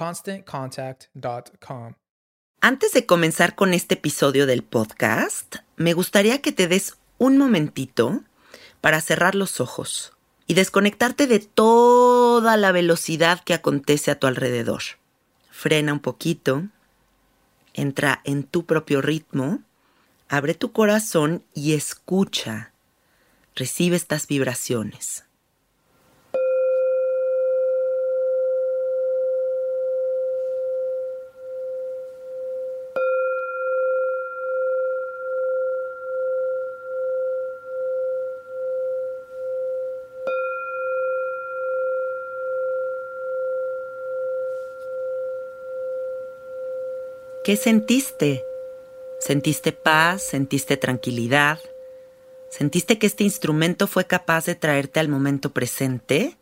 ConstantContact.com. Antes de comenzar con este episodio del podcast, me gustaría que te des un momentito para cerrar los ojos y desconectarte de toda la velocidad que acontece a tu alrededor. Frena un poquito, entra en tu propio ritmo, abre tu corazón y escucha Recibe estas vibraciones. ¿Qué sentiste? ¿Sentiste paz? ¿Sentiste tranquilidad? ¿Sentiste que este instrumento fue capaz de traerte al momento presente?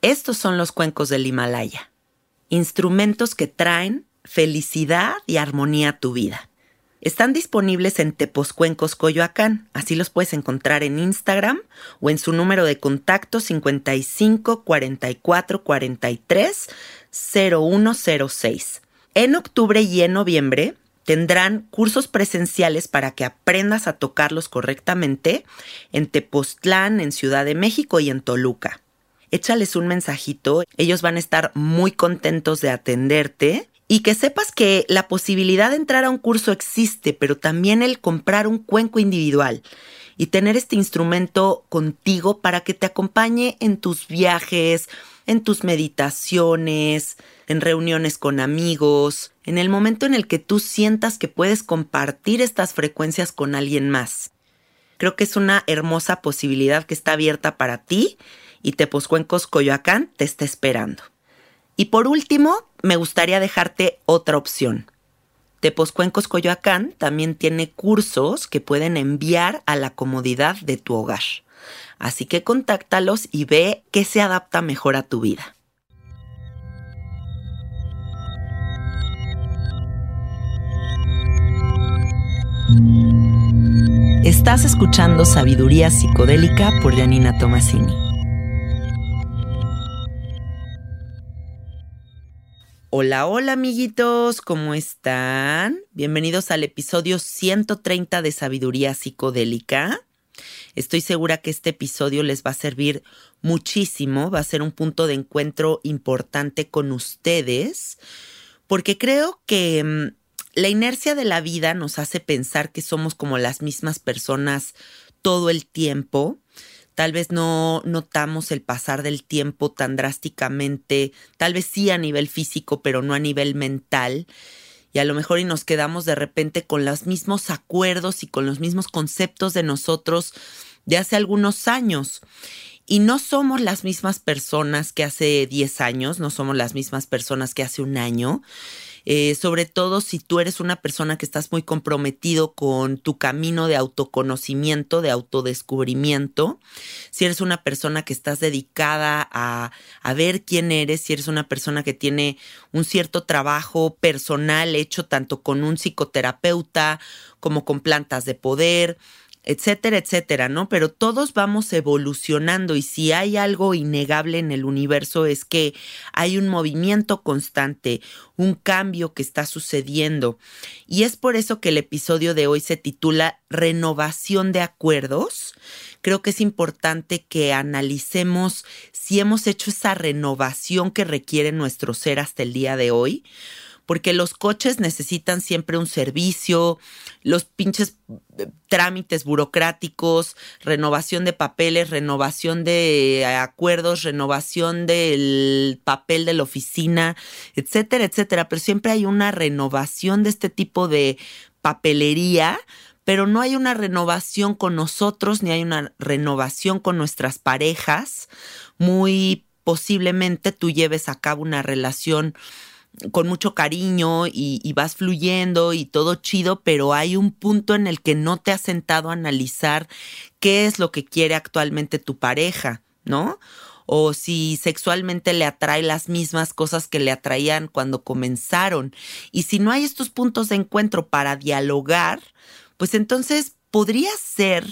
Estos son los cuencos del Himalaya. Instrumentos que traen felicidad y armonía a tu vida. Están disponibles en Teposcuencos Coyoacán, así los puedes encontrar en Instagram o en su número de contacto 55 44 43 0106. En octubre y en noviembre Tendrán cursos presenciales para que aprendas a tocarlos correctamente en Tepoztlán, en Ciudad de México y en Toluca. Échales un mensajito, ellos van a estar muy contentos de atenderte y que sepas que la posibilidad de entrar a un curso existe, pero también el comprar un cuenco individual y tener este instrumento contigo para que te acompañe en tus viajes, en tus meditaciones, en reuniones con amigos, en el momento en el que tú sientas que puedes compartir estas frecuencias con alguien más. Creo que es una hermosa posibilidad que está abierta para ti y Teposcuencos Coyoacán te está esperando. Y por último, me gustaría dejarte otra opción. Teposcuencos Coyoacán también tiene cursos que pueden enviar a la comodidad de tu hogar. Así que contáctalos y ve qué se adapta mejor a tu vida. Estás escuchando Sabiduría Psicodélica por Janina Tomasini. Hola, hola amiguitos, ¿cómo están? Bienvenidos al episodio 130 de Sabiduría Psicodélica. Estoy segura que este episodio les va a servir muchísimo, va a ser un punto de encuentro importante con ustedes, porque creo que mm, la inercia de la vida nos hace pensar que somos como las mismas personas todo el tiempo. tal vez no notamos el pasar del tiempo tan drásticamente, tal vez sí a nivel físico, pero no a nivel mental. Y a lo mejor y nos quedamos de repente con los mismos acuerdos y con los mismos conceptos de nosotros de hace algunos años. Y no somos las mismas personas que hace 10 años, no somos las mismas personas que hace un año. Eh, sobre todo si tú eres una persona que estás muy comprometido con tu camino de autoconocimiento, de autodescubrimiento, si eres una persona que estás dedicada a, a ver quién eres, si eres una persona que tiene un cierto trabajo personal hecho tanto con un psicoterapeuta como con plantas de poder, etcétera, etcétera, ¿no? Pero todos vamos evolucionando y si hay algo innegable en el universo es que hay un movimiento constante, un cambio que está sucediendo. Y es por eso que el episodio de hoy se titula Renovación de Acuerdos. Creo que es importante que analicemos si hemos hecho esa renovación que requiere nuestro ser hasta el día de hoy porque los coches necesitan siempre un servicio, los pinches eh, trámites burocráticos, renovación de papeles, renovación de acuerdos, renovación del papel de la oficina, etcétera, etcétera. Pero siempre hay una renovación de este tipo de papelería pero no hay una renovación con nosotros ni hay una renovación con nuestras parejas. Muy posiblemente tú lleves a cabo una relación con mucho cariño y, vas fluyendo y todo chido, pero hay un punto en el que no te has sentado a analizar qué es lo que quiere actualmente tu pareja, ¿no? O si sexualmente le atrae las mismas cosas que le atraían cuando comenzaron. Y si no hay estos puntos de encuentro para dialogar, pues entonces podría ser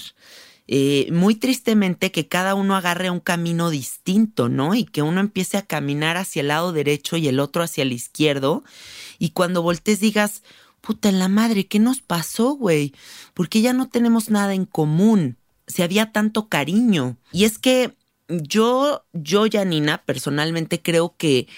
eh, muy tristemente que cada uno agarre un camino distinto, ¿no? Y que uno empiece a caminar hacia el lado derecho y el otro hacia el izquierdo. Y cuando voltees digas, puta en la madre, ¿qué nos pasó, güey? Porque ya no tenemos nada en común. Si había tanto cariño. Y es que yo, yo, Janina, personalmente creo que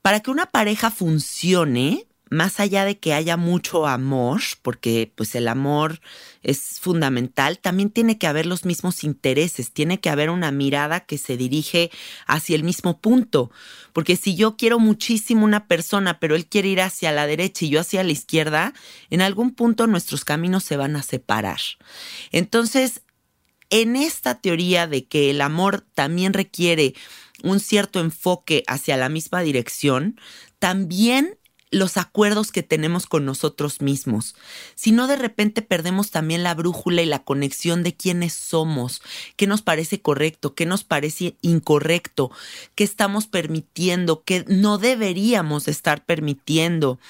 para que una pareja funcione, más allá de que haya mucho amor, porque pues el amor es fundamental, también tiene que haber los mismos intereses, tiene que haber una mirada que se dirige hacia el mismo punto, porque si yo quiero muchísimo una persona, pero él quiere ir hacia la derecha y yo hacia la izquierda, en algún punto nuestros caminos se van a separar. Entonces, en esta teoría de que el amor también requiere un cierto enfoque hacia la misma dirección, también los acuerdos que tenemos con nosotros mismos, si no de repente perdemos también la brújula y la conexión de quiénes somos, qué nos parece correcto, qué nos parece incorrecto, qué estamos permitiendo, qué no deberíamos estar permitiendo,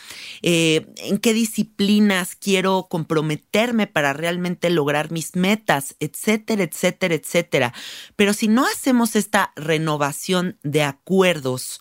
eh, en qué disciplinas quiero comprometerme para realmente lograr mis metas, etcétera, etcétera, etcétera. Pero si no hacemos esta renovación de acuerdos,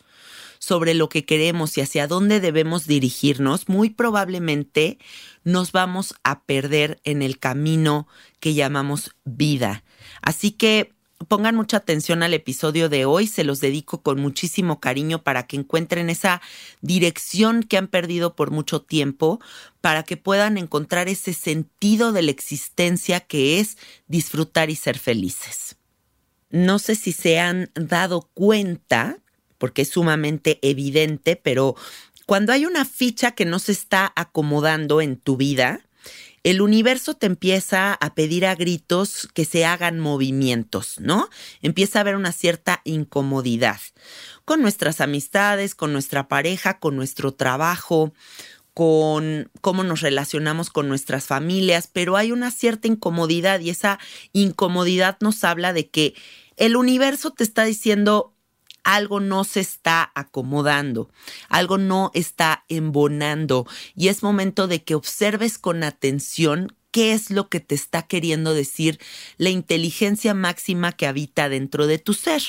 sobre lo que queremos y hacia dónde debemos dirigirnos, muy probablemente nos vamos a perder en el camino que llamamos vida. Así que pongan mucha atención al episodio de hoy, se los dedico con muchísimo cariño para que encuentren esa dirección que han perdido por mucho tiempo, para que puedan encontrar ese sentido de la existencia que es disfrutar y ser felices. No sé si se han dado cuenta porque es sumamente evidente, pero cuando hay una ficha que no se está acomodando en tu vida, el universo te empieza a pedir a gritos que se hagan movimientos, ¿no? Empieza a haber una cierta incomodidad con nuestras amistades, con nuestra pareja, con nuestro trabajo, con cómo nos relacionamos con nuestras familias, pero hay una cierta incomodidad y esa incomodidad nos habla de que el universo te está diciendo, algo no se está acomodando, algo no está embonando y es momento de que observes con atención qué es lo que te está queriendo decir la inteligencia máxima que habita dentro de tu ser.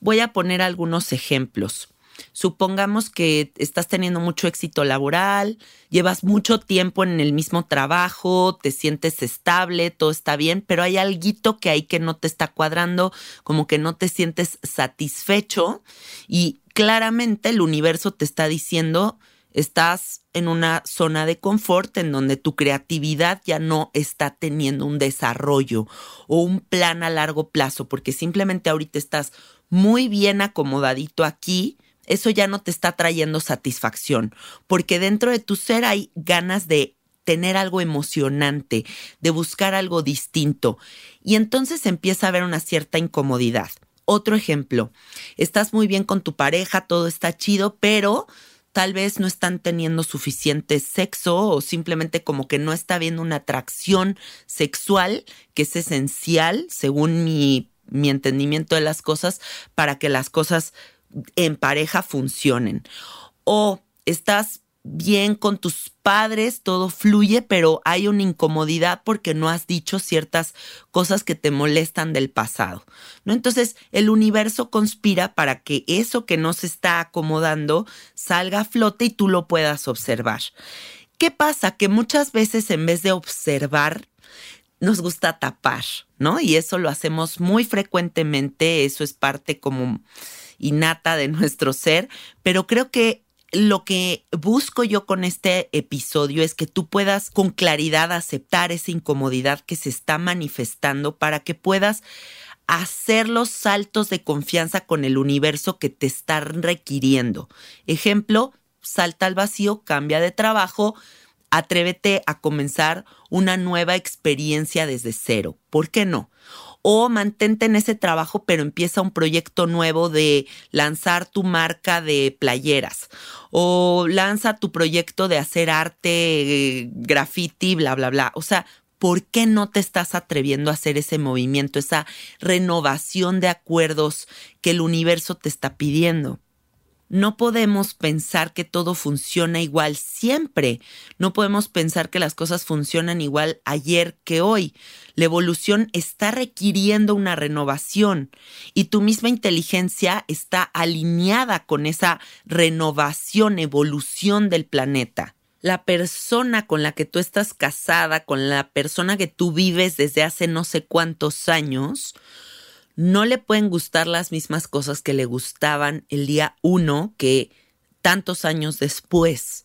Voy a poner algunos ejemplos. Supongamos que estás teniendo mucho éxito laboral, llevas mucho tiempo en el mismo trabajo, te sientes estable, todo está bien, pero hay algo que hay que no te está cuadrando, como que no te sientes satisfecho y claramente el universo te está diciendo Estás en una zona de confort en donde tu creatividad ya no está teniendo un desarrollo o un plan a largo plazo, porque simplemente ahorita estás muy bien acomodadito aquí, eso ya no te está trayendo satisfacción, porque dentro de tu ser hay ganas de tener algo emocionante, de buscar algo distinto, y entonces empieza a haber una cierta incomodidad. Otro ejemplo, estás muy bien con tu pareja, todo está chido, pero tal vez no están teniendo suficiente sexo o simplemente como que no está habiendo una atracción sexual que es esencial según mi, mi entendimiento de las cosas para que las cosas en pareja funcionen. O estás bien con tus padres, todo fluye, pero hay una incomodidad porque no has dicho ciertas cosas que te molestan del pasado. ¿no? Entonces, el universo conspira para que eso que no se está acomodando salga a flote y tú lo puedas observar. ¿Qué pasa? Que muchas veces en vez de observar, nos gusta tapar, ¿no? Y eso lo hacemos muy frecuentemente, eso es parte como innata de nuestro ser, pero creo que lo que busco yo con este episodio es que tú puedas con claridad aceptar esa incomodidad que se está manifestando para que puedas hacer los saltos de confianza con el universo que te está requiriendo. Ejemplo, salta al vacío, cambia de trabajo, atrévete a comenzar una nueva experiencia desde cero. ¿Por qué no? O mantente en ese trabajo, pero empieza un proyecto nuevo de lanzar tu marca de playeras o lanza tu proyecto de hacer arte, graffiti, bla, bla, bla. O sea, ¿por qué no te estás atreviendo a hacer ese movimiento, esa renovación de acuerdos que el universo te está pidiendo? No podemos pensar que todo funciona igual siempre. No podemos pensar que las cosas funcionan igual ayer que hoy. La evolución está requiriendo una renovación y tu misma inteligencia está alineada con esa renovación, evolución del planeta. La persona con la que tú estás casada, con la persona que tú vives desde hace no sé cuántos años, no le pueden gustar las mismas cosas que le gustaban el día uno que tantos años después.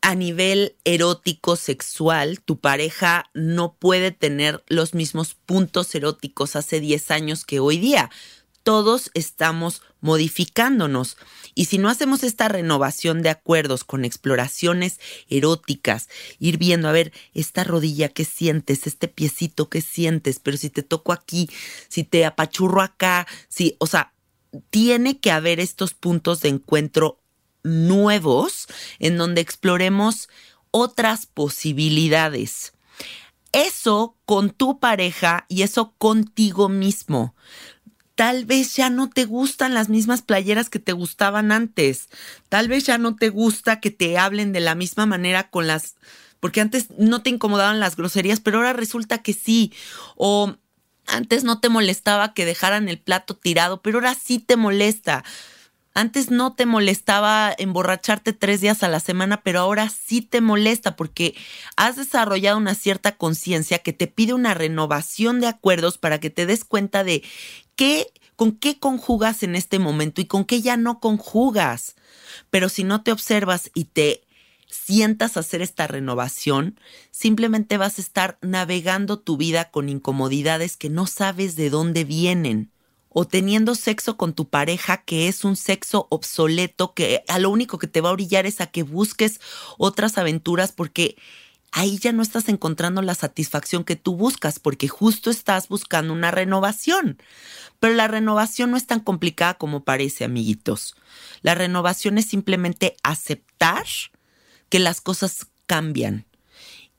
A nivel erótico sexual, tu pareja no puede tener los mismos puntos eróticos hace 10 años que hoy día todos estamos modificándonos. Y si no hacemos esta renovación de acuerdos con exploraciones eróticas, ir viendo, a ver, esta rodilla que sientes, este piecito que sientes, pero si te toco aquí, si te apachurro acá, si, o sea, tiene que haber estos puntos de encuentro nuevos en donde exploremos otras posibilidades. Eso con tu pareja y eso contigo mismo tal vez ya no te gustan las mismas playeras que te gustaban antes. Tal vez ya no te gusta que te hablen de la misma manera con las... Porque antes no te incomodaban las groserías, pero ahora resulta que sí. O antes no te molestaba que dejaran el plato tirado, pero ahora sí te molesta. Antes no te molestaba emborracharte tres días a la semana, pero ahora sí te molesta porque has desarrollado una cierta conciencia que te pide una renovación de acuerdos para que te des cuenta de con qué conjugas en este momento y con qué ya no conjugas. Pero si no te observas y te sientas hacer esta renovación, simplemente vas a estar navegando tu vida con incomodidades que no sabes de dónde vienen o teniendo sexo con tu pareja que es un sexo obsoleto que a lo único que te va a orillar es a que busques otras aventuras porque ahí ya no estás encontrando la satisfacción que tú buscas porque justo estás buscando una renovación. Pero la renovación no es tan complicada como parece, amiguitos. La renovación es simplemente aceptar que las cosas cambian.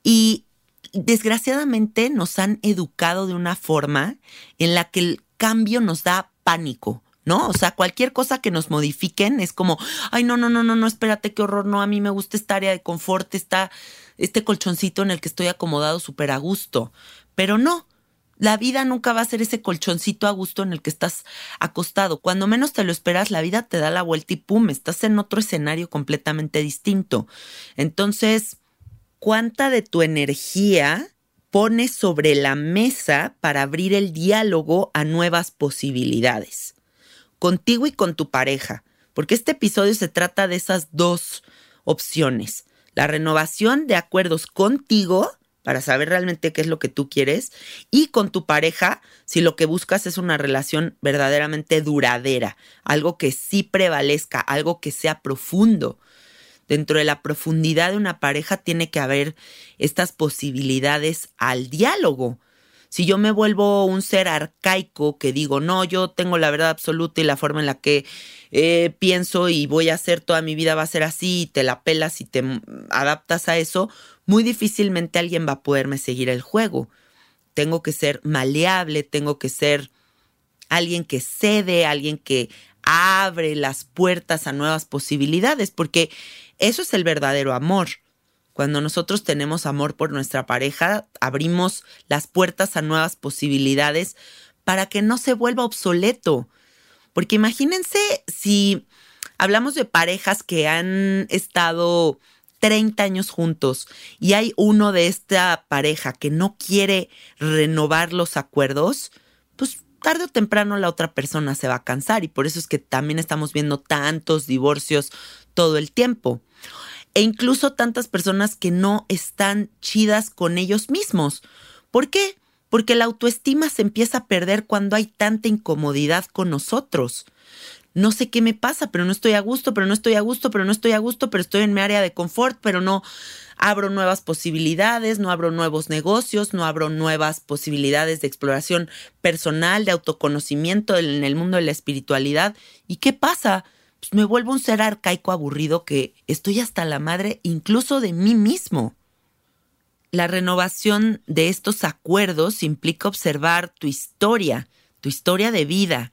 Y desgraciadamente nos han educado de una forma en la que el cambio nos da pánico. ¿no? O sea, cualquier cosa que nos modifiquen es como, ay, no, no, no, no, no, espérate, qué horror, no, a mí me gusta esta área de confort, está este colchoncito en el que estoy acomodado súper a gusto. Pero no, la vida nunca va a ser ese colchoncito a gusto en el que estás acostado. Cuando menos te lo esperas, la vida te da la vuelta y pum, estás en otro escenario completamente distinto. Entonces, ¿cuánta de tu energía pones sobre la mesa para abrir el diálogo a nuevas posibilidades, contigo y con tu pareja, porque este episodio se trata de esas dos opciones. La renovación de acuerdos contigo para saber realmente qué es lo que tú quieres y con tu pareja si lo que buscas es una relación verdaderamente duradera, algo que sí prevalezca, algo que sea profundo. Dentro de la profundidad de una pareja tiene que haber estas posibilidades al diálogo. Si yo me vuelvo un ser arcaico que digo, no, yo tengo la verdad absoluta y la forma en la que eh, pienso y voy a hacer toda mi vida va a ser así y te la pelas y te adaptas a eso, muy difícilmente alguien va a poderme seguir el juego. Tengo que ser maleable, tengo que ser alguien que cede, alguien que abre las puertas a nuevas posibilidades, porque eso es el verdadero amor. Cuando nosotros tenemos amor por nuestra pareja, abrimos las puertas a nuevas posibilidades para que no se vuelva obsoleto. Porque imagínense si hablamos de parejas que han estado 30 años juntos y hay uno de esta pareja que no quiere renovar los acuerdos, pues tarde o temprano la otra persona se va a cansar y por eso es que también estamos viendo tantos divorcios todo el tiempo. E incluso tantas personas que no están chidas con ellos mismos. ¿Por qué? Porque la autoestima se empieza a perder cuando hay tanta incomodidad con nosotros no sé qué me pasa, pero no estoy a gusto, pero no estoy a gusto, pero no estoy a gusto, pero estoy en mi área de confort, pero no abro nuevas posibilidades, no abro nuevos negocios, no abro nuevas posibilidades de exploración personal, de autoconocimiento en el mundo de la espiritualidad. ¿Y qué pasa? Pues me vuelvo un ser arcaico aburrido que estoy hasta la madre incluso de mí mismo. La renovación de estos acuerdos implica observar tu historia, tu historia de vida,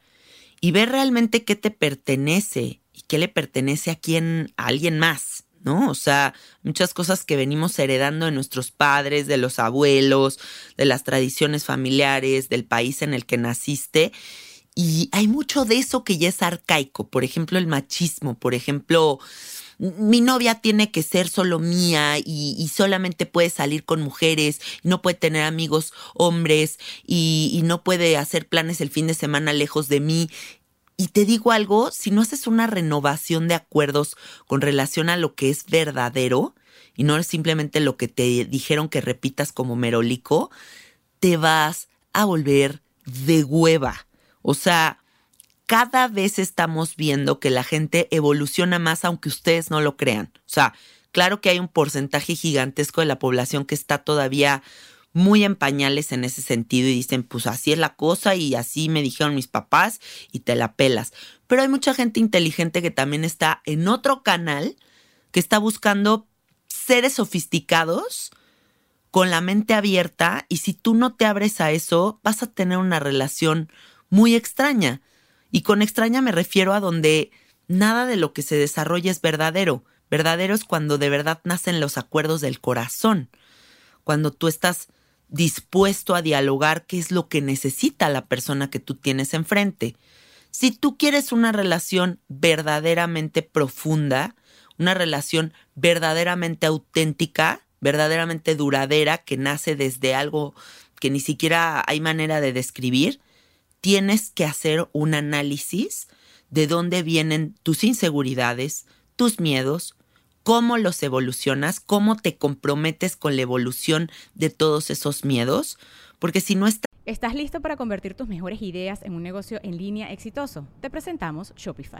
y ver realmente qué te pertenece y qué le pertenece a quién, a alguien más, ¿no? O sea, muchas cosas que venimos heredando de nuestros padres, de los abuelos, de las tradiciones familiares, del país en el que naciste. Y hay mucho de eso que ya es arcaico, por ejemplo, el machismo, por ejemplo, mi novia tiene que ser solo mía y, solamente puede salir con mujeres no puede tener amigos hombres y, y no puede hacer planes el fin de semana lejos de mí. Y te digo algo, si no haces una renovación de acuerdos con relación a lo que es verdadero y no es simplemente lo que te dijeron que repitas como merolico, te vas a volver de hueva. O sea, cada vez estamos viendo que la gente evoluciona más aunque ustedes no lo crean. O sea, claro que hay un porcentaje gigantesco de la población que está todavía muy en pañales en ese sentido y dicen, pues así es la cosa y así me dijeron mis papás y te la pelas. Pero hay mucha gente inteligente que también está en otro canal que está buscando seres sofisticados con la mente abierta y si tú no te abres a eso, vas a tener una relación muy extraña. Y con extraña me refiero a donde nada de lo que se desarrolla es verdadero. Verdadero es cuando de verdad nacen los acuerdos del corazón. Cuando tú estás dispuesto a dialogar qué es lo que necesita la persona que tú tienes enfrente. Si tú quieres una relación verdaderamente profunda, una relación verdaderamente auténtica, verdaderamente duradera, que nace desde algo que ni siquiera hay manera de describir, tienes que hacer un análisis de dónde vienen tus inseguridades, tus miedos, cómo los evolucionas, cómo te comprometes con la evolución de todos esos miedos, porque si no estás... ¿Estás listo para convertir tus mejores ideas en un negocio en línea exitoso? Te presentamos Shopify.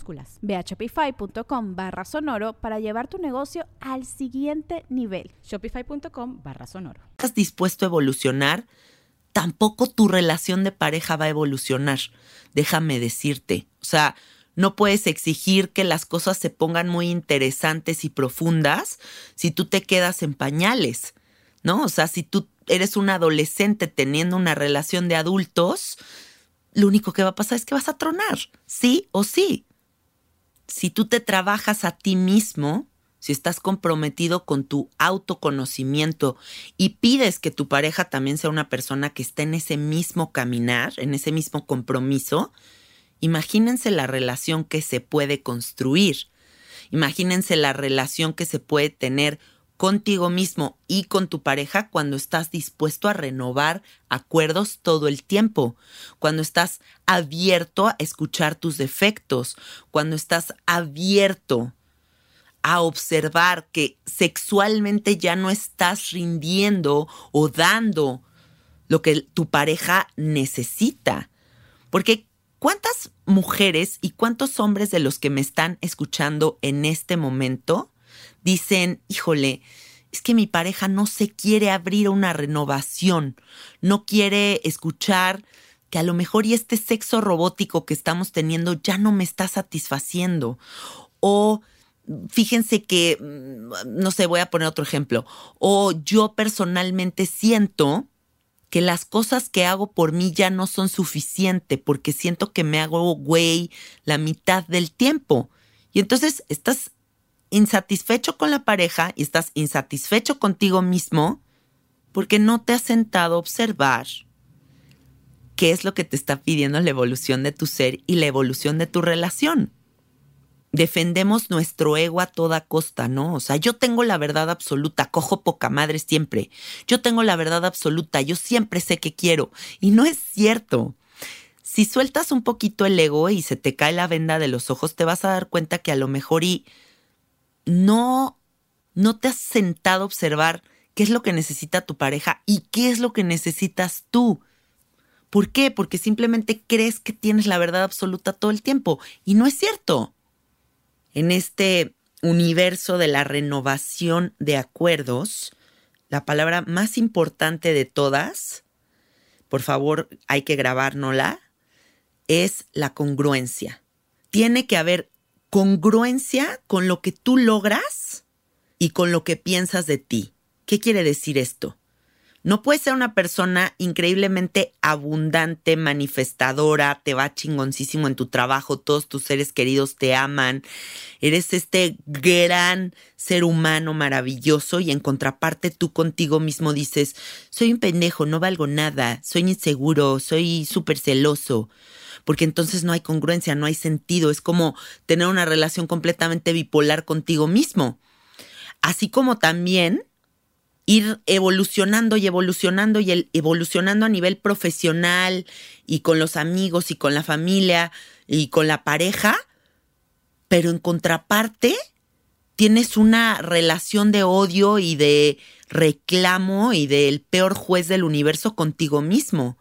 minúsculas Ve a shopify.com barra sonoro para llevar tu negocio al siguiente nivel. Shopify.com barra sonoro. ¿Estás dispuesto a evolucionar? Tampoco tu relación de pareja va a evolucionar. Déjame decirte. O sea, no puedes exigir que las cosas se pongan muy interesantes y profundas si tú te quedas en pañales, ¿no? O sea, si tú eres un adolescente teniendo una relación de adultos, lo único que va a pasar es que vas a tronar, sí o sí. Si tú te trabajas a ti mismo, si estás comprometido con tu autoconocimiento y pides que tu pareja también sea una persona que esté en ese mismo caminar, en ese mismo compromiso, imagínense la relación que se puede construir. Imagínense la relación que se puede tener contigo mismo y con tu pareja cuando estás dispuesto a renovar acuerdos todo el tiempo, cuando estás abierto a escuchar tus defectos, cuando estás abierto a observar que sexualmente ya no estás rindiendo o dando lo que tu pareja necesita. Porque ¿cuántas mujeres y cuántos hombres de los que me están escuchando en este momento dicen, híjole, es que mi pareja no se quiere abrir a una renovación, no quiere escuchar que a lo mejor y este sexo robótico que estamos teniendo ya no me está satisfaciendo. O fíjense que, mm, no sé, voy a poner otro ejemplo. O yo personalmente siento que las cosas que hago por mí ya no son suficientes porque siento que me hago güey la mitad del tiempo. Y entonces estás insatisfecho con la pareja y estás insatisfecho contigo mismo porque no te has sentado a observar qué es lo que te está pidiendo la evolución de tu ser y la evolución de tu relación. Defendemos nuestro ego a toda costa, ¿no? O sea, yo tengo la verdad absoluta, cojo poca madre siempre. Yo tengo la verdad absoluta, yo siempre sé que quiero. Y no es cierto. Si sueltas un poquito el ego y se te cae la venda de los ojos, te vas a dar cuenta que a lo mejor y no, no te has sentado a observar qué es lo que necesita tu pareja y qué es lo que necesitas tú. ¿Por qué? Porque simplemente crees que tienes la verdad absoluta todo el tiempo y no es cierto. En este universo de la renovación de acuerdos, la palabra más importante de todas, por favor hay que grabárnosla, es la congruencia. Tiene que haber congruencia con lo que tú logras y con lo que piensas de ti. ¿Qué quiere decir esto? No puedes ser una persona increíblemente abundante, manifestadora, te va chingoncísimo en tu trabajo, todos tus seres queridos te aman, eres este gran ser humano maravilloso y en contraparte tú contigo mismo dices, soy un pendejo, no valgo nada, soy inseguro, soy súper celoso porque entonces no hay congruencia, no hay sentido, es como tener una relación completamente bipolar contigo mismo. Así como también ir evolucionando y evolucionando y evolucionando a nivel profesional y con los amigos y con la familia y con la pareja, pero en contraparte tienes una relación de odio y de reclamo y del peor juez del universo contigo mismo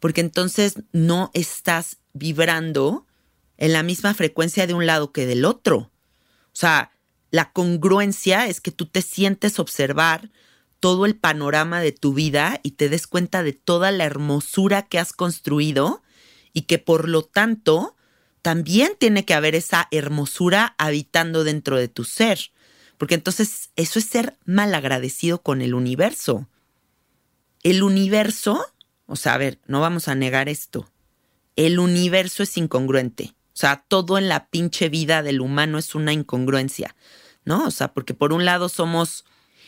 porque entonces no estás vibrando en la misma frecuencia de un lado que del otro. O sea, la congruencia es que tú te sientes observar todo el panorama de tu vida y te des cuenta de toda la hermosura que has construido y que por lo tanto también tiene que haber esa hermosura habitando dentro de tu ser. Porque entonces eso es ser mal agradecido con el universo. El universo o sea, a ver, no vamos a negar esto. El universo es incongruente. O sea, todo en la pinche vida del humano es una incongruencia, ¿no? O sea, porque por un lado somos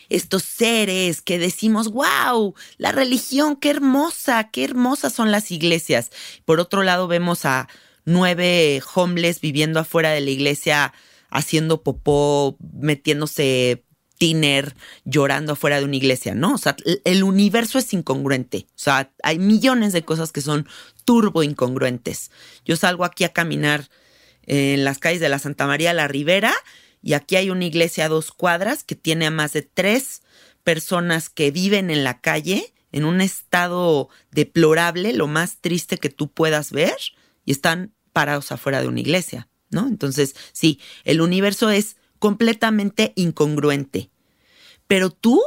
estos seres que decimos, wow, la religión, qué hermosa, qué hermosas son las iglesias. Por otro lado vemos a nueve homeless viviendo afuera de la iglesia haciendo popó, metiéndose tiner llorando afuera de una iglesia, ¿no? O sea, el universo es incongruente. O sea, hay millones de cosas que son turbo incongruentes. Yo salgo aquí a caminar en las calles de la Santa María la Ribera y aquí hay una iglesia a dos cuadras que tiene a más de tres personas que viven en la calle en un estado deplorable, lo más triste que tú puedas ver, y están parados afuera de una iglesia, ¿no? Entonces, sí, el universo es completamente incongruente. Pero tú,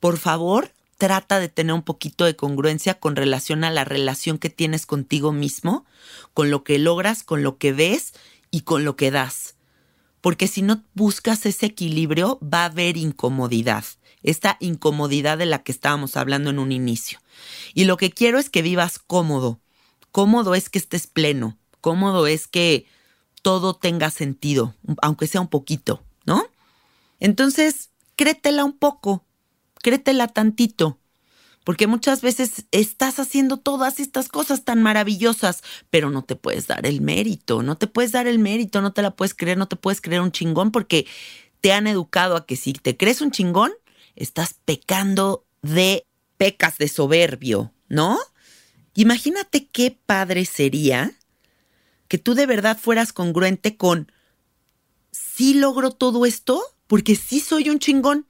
por favor, trata de tener un poquito de congruencia con relación a la relación que tienes contigo mismo, con lo que logras, con lo que ves y con lo que das. Porque si no buscas ese equilibrio, va a haber incomodidad. Esta incomodidad de la que estábamos hablando en un inicio. Y lo que quiero es que vivas cómodo. Cómodo es que estés pleno. Cómodo es que todo tenga sentido, aunque sea un poquito. Entonces, créetela un poco, créetela tantito, porque muchas veces estás haciendo todas estas cosas tan maravillosas, pero no te puedes dar el mérito, no te puedes dar el mérito, no te la puedes creer, no te puedes creer un chingón, porque te han educado a que si te crees un chingón, estás pecando de pecas de soberbio, ¿no? Imagínate qué padre sería que tú de verdad fueras congruente con, sí logro todo esto porque sí soy un chingón.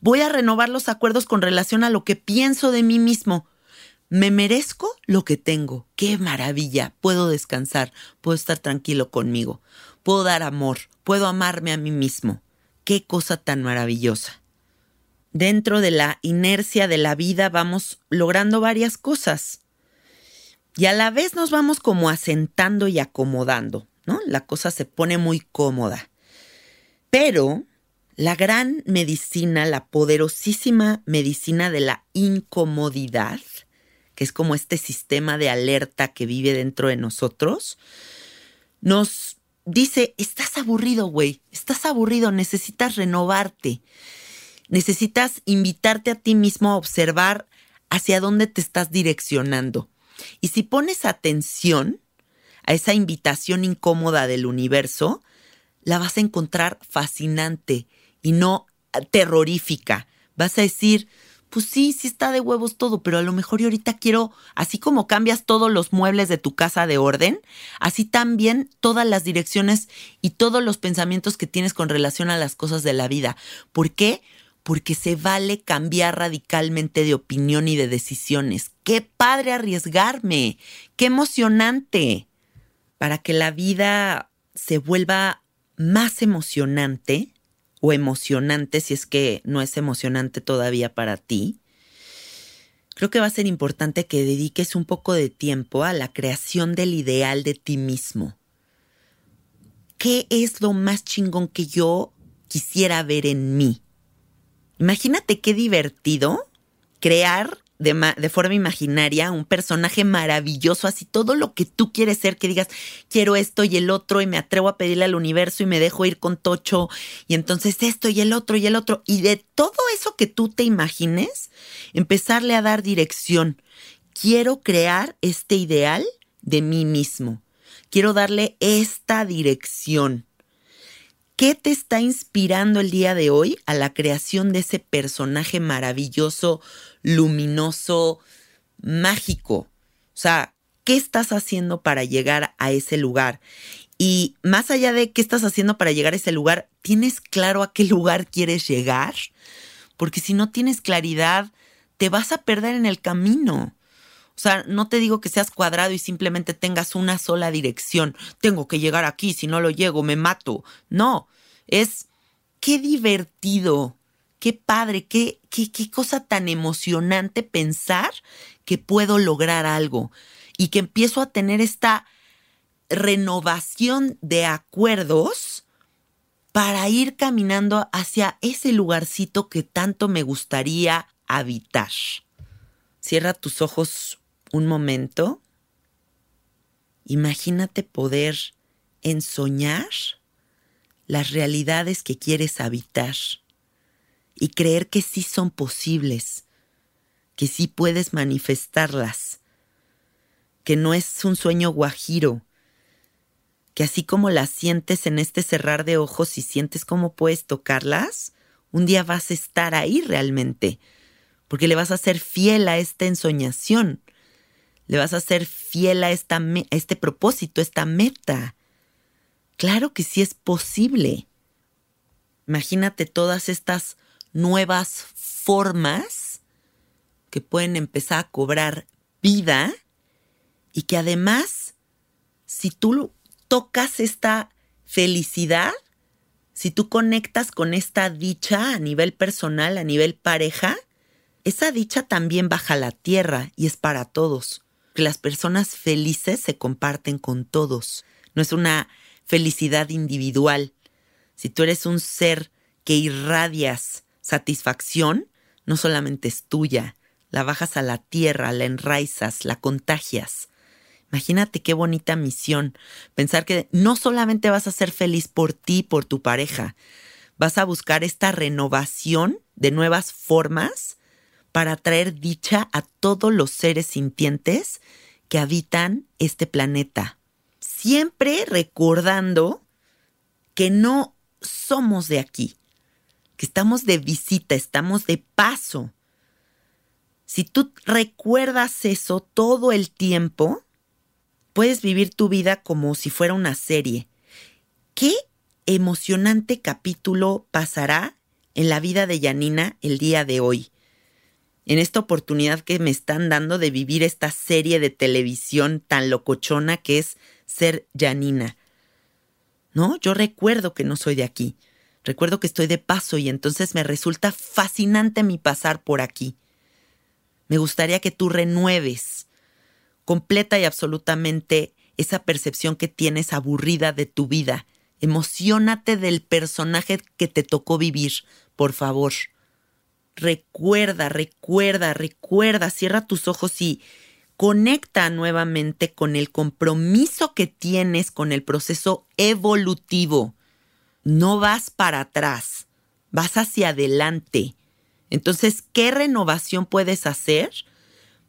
Voy a renovar los acuerdos con relación a lo que pienso de mí mismo. Me merezco lo que tengo. Qué maravilla. Puedo descansar, puedo estar tranquilo conmigo, puedo dar amor, puedo amarme a mí mismo. Qué cosa tan maravillosa. Dentro de la inercia de la vida vamos logrando varias cosas y a la vez nos vamos como asentando y acomodando, ¿no? La cosa se pone muy cómoda. Pero la gran medicina, la poderosísima medicina de la incomodidad, que es como este sistema de alerta que vive dentro de nosotros, nos dice, estás aburrido, güey, estás aburrido, necesitas renovarte, necesitas invitarte a ti mismo a observar hacia dónde te estás direccionando. Y si pones atención a esa invitación incómoda del universo, la vas a encontrar fascinante y no terrorífica. Vas a decir, pues sí, sí está de huevos todo, pero a lo mejor yo ahorita quiero, así como cambias todos los muebles de tu casa de orden, así también todas las direcciones y todos los pensamientos que tienes con relación a las cosas de la vida. ¿Por qué? porque se vale cambiar radicalmente de opinión y de decisiones. Qué padre arriesgarme, qué emocionante. Para que la vida se vuelva más emocionante o emocionante si es que no es emocionante todavía para ti, creo que va a ser importante que dediques un poco de tiempo a la creación del ideal de ti mismo. ¿Qué es lo más chingón que yo quisiera ver en mí? Imagínate qué divertido crear de, forma imaginaria un personaje maravilloso, así todo lo que tú quieres ser, que digas, quiero esto y el otro, y me atrevo a pedirle al universo y me dejo ir con Tocho, y entonces esto y el otro y el otro, y de todo eso que tú te imagines, empezarle a dar dirección. Quiero crear este ideal de mí mismo. Quiero darle esta dirección. ¿Qué te está inspirando el día de hoy a la creación de ese personaje maravilloso, luminoso, mágico? O sea, ¿qué estás haciendo para llegar a ese lugar? Y más allá de qué estás haciendo para llegar a ese lugar, ¿tienes claro a qué lugar quieres llegar? Porque si no tienes claridad, te vas a perder en el camino. O sea, no te digo que seas cuadrado y simplemente tengas una sola dirección. Tengo que llegar aquí, si no lo llego, me mato. No, es qué divertido, qué padre, qué, qué, qué cosa tan emocionante pensar que puedo lograr algo y que empiezo a tener esta renovación de acuerdos para ir caminando hacia ese lugarcito que tanto me gustaría habitar. Cierra tus ojos un momento, imagínate poder ensoñar las realidades que quieres habitar y creer que sí son posibles, que sí puedes manifestarlas, que no es un sueño guajiro, que así como las sientes en este cerrar de ojos y sientes cómo puedes tocarlas, un día vas a estar ahí realmente, porque le vas a ser fiel a esta ensoñación le vas a ser fiel a, esta este propósito, a esta meta. Claro que sí es posible. Imagínate todas estas nuevas formas que pueden empezar a cobrar vida y que además, si tú tocas esta felicidad, si tú conectas con esta dicha a nivel personal, a nivel pareja, esa dicha también baja la tierra y es para todos que las personas felices se comparten con todos. No es una felicidad individual. Si tú eres un ser que irradias satisfacción, no solamente es tuya, la bajas a la tierra, la enraizas, la contagias. Imagínate qué bonita misión. Pensar que no solamente vas a ser feliz por ti, por tu pareja, vas a buscar esta renovación de nuevas formas para traer dicha a todos los seres sintientes que habitan este planeta. Siempre recordando que no somos de aquí, que estamos de visita, estamos de paso. Si tú recuerdas eso todo el tiempo, puedes vivir tu vida como si fuera una serie. ¿Qué emocionante capítulo pasará en la vida de Yanina el día de hoy? En esta oportunidad que me están dando de vivir esta serie de televisión tan locochona que es ser Yanina. No, yo recuerdo que no soy de aquí. Recuerdo que estoy de paso y entonces me resulta fascinante mi pasar por aquí. Me gustaría que tú renueves completa y absolutamente esa percepción que tienes aburrida de tu vida. Emocionate del personaje que te tocó vivir, por favor. Recuerda, recuerda, recuerda, cierra tus ojos y conecta nuevamente con el compromiso que tienes con el proceso evolutivo. No vas para atrás, vas hacia adelante. Entonces, ¿qué renovación puedes hacer?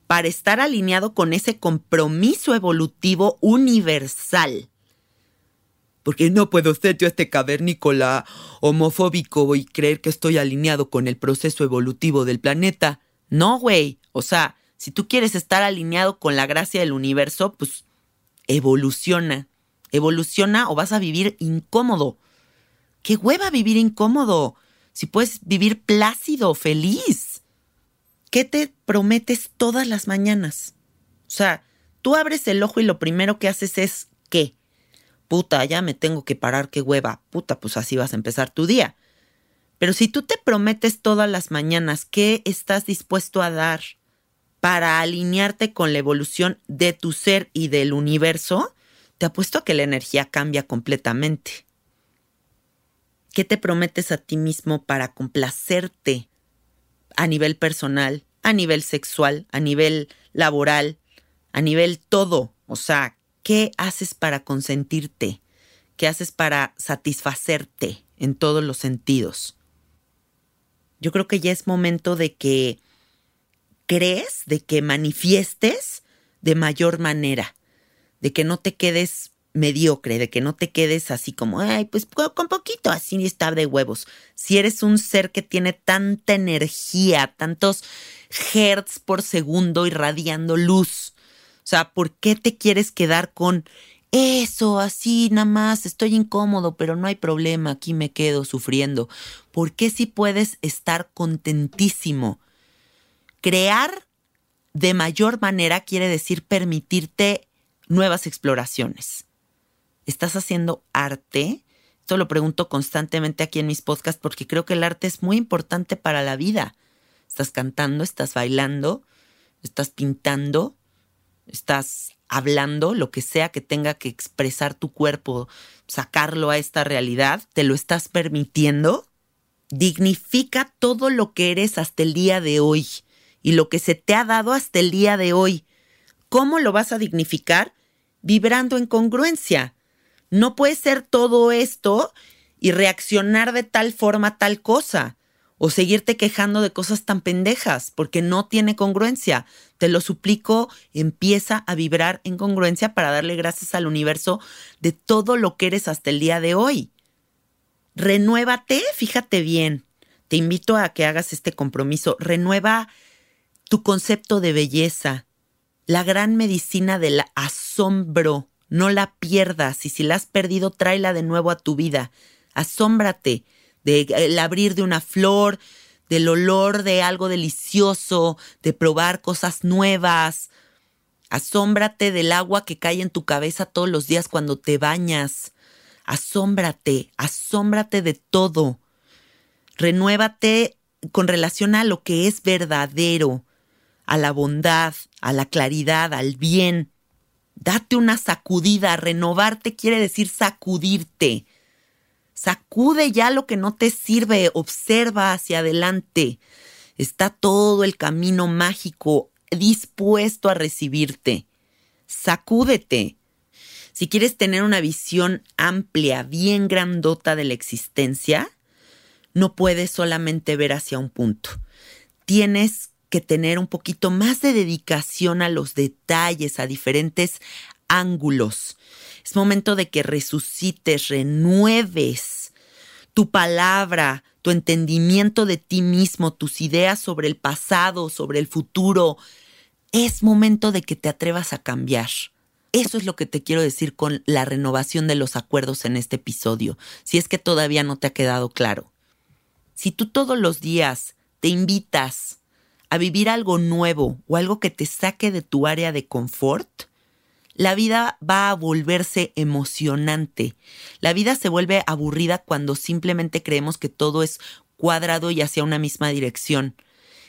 para estar alineado con ese compromiso evolutivo universal. Porque no puedo ser yo este cavernícola homofóbico y creer que estoy alineado con el proceso evolutivo del planeta. No, güey. O sea, si tú quieres estar alineado con la gracia del universo, pues evoluciona. Evoluciona o vas a vivir incómodo. ¡Qué hueva vivir incómodo! Si puedes vivir plácido, feliz. ¿Qué te prometes todas las mañanas? O sea, tú abres el ojo y lo primero que haces es ¿qué? Puta, ya me tengo que parar, qué hueva. Puta, pues así vas a empezar tu día. Pero si tú te prometes todas las mañanas, ¿qué estás dispuesto a dar para alinearte con la evolución de tu ser y del universo? Te apuesto a que la energía cambia completamente. ¿Qué te prometes a ti mismo para complacerte a nivel personal, a nivel sexual, a nivel laboral, a nivel todo. O sea, ¿qué haces para consentirte? ¿Qué haces para satisfacerte en todos los sentidos? Yo creo que ya es momento de que crees, de que manifiestes de mayor manera, de que no te quedes mediocre, de que no te quedes así como, ay, pues con poquito así estar de huevos. Si eres un ser que tiene tanta energía, tantos hertz por segundo irradiando luz, sea, ¿por qué te quieres quedar con eso, así nada más, estoy incómodo, pero no hay problema, aquí me quedo sufriendo? ¿Por qué si puedes estar contentísimo? Crear de mayor manera quiere decir permitirte nuevas exploraciones ¿Estás haciendo arte? Esto lo pregunto constantemente aquí en mis podcasts porque creo que el arte es muy importante para la vida. Estás cantando, estás bailando, estás pintando, estás hablando, lo que sea que tenga que expresar tu cuerpo, sacarlo a esta realidad, ¿te lo estás permitiendo? Dignifica todo lo que eres hasta el día de hoy y lo que se te ha dado hasta el día de hoy. ¿Cómo lo vas a dignificar? Vibrando en congruencia. No puede ser todo esto y reaccionar de tal forma tal cosa o seguirte quejando de cosas tan pendejas porque no tiene congruencia. Te lo suplico, empieza a vibrar en congruencia para darle gracias al universo de todo lo que eres hasta el día de hoy. Renuévate, fíjate bien. Te invito a que hagas este compromiso. Renueva tu concepto de belleza, la gran medicina del asombro no la pierdas y si la has perdido, tráela de nuevo a tu vida. Asómbrate del abrir de una flor, del olor de algo delicioso, de probar cosas nuevas. Asómbrate del agua que cae en tu cabeza todos los días cuando te bañas. Asómbrate, asómbrate de todo. Renuévate con relación a lo que es verdadero, a la bondad, a la claridad, al bien. Date una sacudida. Renovarte quiere decir sacudirte. Sacude ya lo que no te sirve. Observa hacia adelante. Está todo el camino mágico dispuesto a recibirte. Sacúdete. Si quieres tener una visión amplia, bien grandota de la existencia, no puedes solamente ver hacia un punto. Tienes que tener un poquito más de dedicación a los detalles, a diferentes ángulos. Es momento de que resucites, renueves tu palabra, tu entendimiento de ti mismo, tus ideas sobre el pasado, sobre el futuro. Es momento de que te atrevas a cambiar. Eso es lo que te quiero decir con la renovación de los acuerdos en este episodio, si es que todavía no te ha quedado claro. Si tú todos los días te invitas a vivir algo nuevo o algo que te saque de tu área de confort, la vida va a volverse emocionante. La vida se vuelve aburrida cuando simplemente creemos que todo es cuadrado y hacia una misma dirección.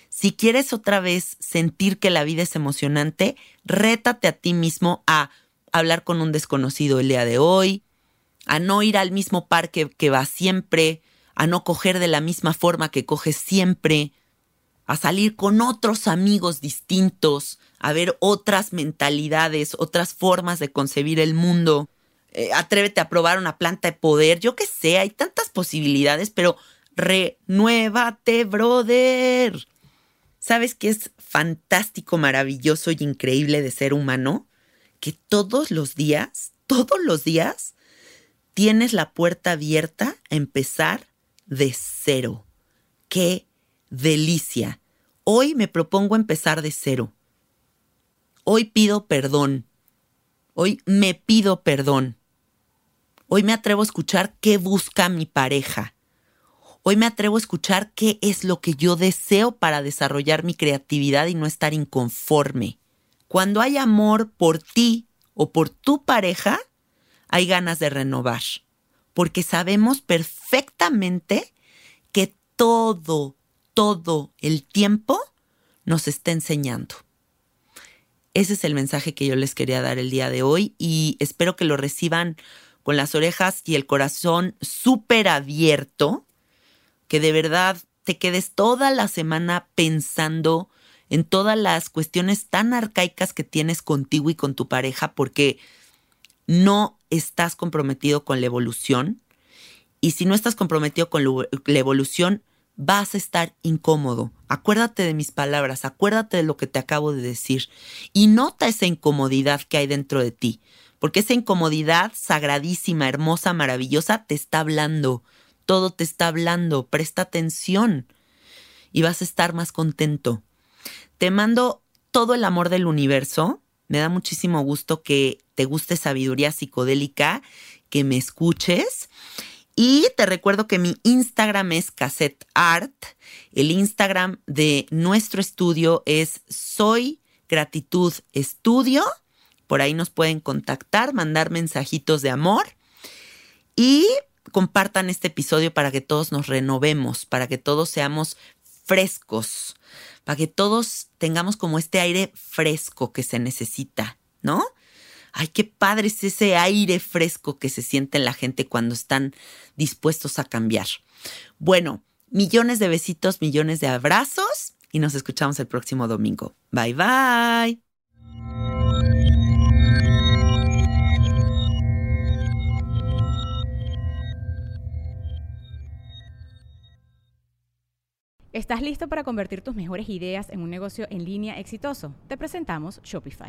Si quieres otra vez sentir que la vida es emocionante, rétate a ti mismo a hablar con un desconocido el día de hoy, a no ir al mismo parque que va siempre, a no coger de la misma forma que coges siempre, a salir con otros amigos distintos, a ver otras mentalidades, otras formas de concebir el mundo. Eh, atrévete a probar una planta de poder, yo qué sé, hay tantas posibilidades, pero renuévate, brother. ¿Sabes qué es fantástico, maravilloso y increíble de ser humano? Que todos los días, todos los días, tienes la puerta abierta a empezar de cero. ¡Qué delicia. Hoy me propongo empezar de cero. Hoy pido perdón. Hoy me pido perdón. Hoy me atrevo a escuchar qué busca mi pareja. Hoy me atrevo a escuchar qué es lo que yo deseo para desarrollar mi creatividad y no estar inconforme. Cuando hay amor por ti o por tu pareja, hay ganas de renovar, porque sabemos perfectamente que todo, todo el tiempo nos está enseñando. Ese es el mensaje que yo les quería dar el día de hoy y espero que lo reciban con las orejas y el corazón súper abierto, que de verdad te quedes toda la semana pensando en todas las cuestiones tan arcaicas que tienes contigo y con tu pareja porque no estás comprometido con la evolución. Y si no estás comprometido con la evolución, vas a estar incómodo. Acuérdate de mis palabras, acuérdate de lo que te acabo de decir y nota esa incomodidad que hay dentro de ti, porque esa incomodidad sagradísima, hermosa, maravillosa te está hablando, todo te está hablando, presta atención y vas a estar más contento. Te mando todo el amor del universo. Me da muchísimo gusto que te guste sabiduría psicodélica, que me escuches y te recuerdo que mi Instagram es Cassette Art. El Instagram de nuestro estudio es Soy Gratitud Estudio. Por ahí nos pueden contactar, mandar mensajitos de amor y compartan este episodio para que todos nos renovemos, para que todos seamos frescos, para que todos tengamos como este aire fresco que se necesita, ¿no? Ay, qué padre es ese aire fresco que se siente en la gente cuando están dispuestos a cambiar. Bueno, millones de besitos, millones de abrazos y nos escuchamos el próximo domingo. Bye bye. ¿Estás listo para convertir tus mejores ideas en un negocio en línea exitoso? Te presentamos Shopify.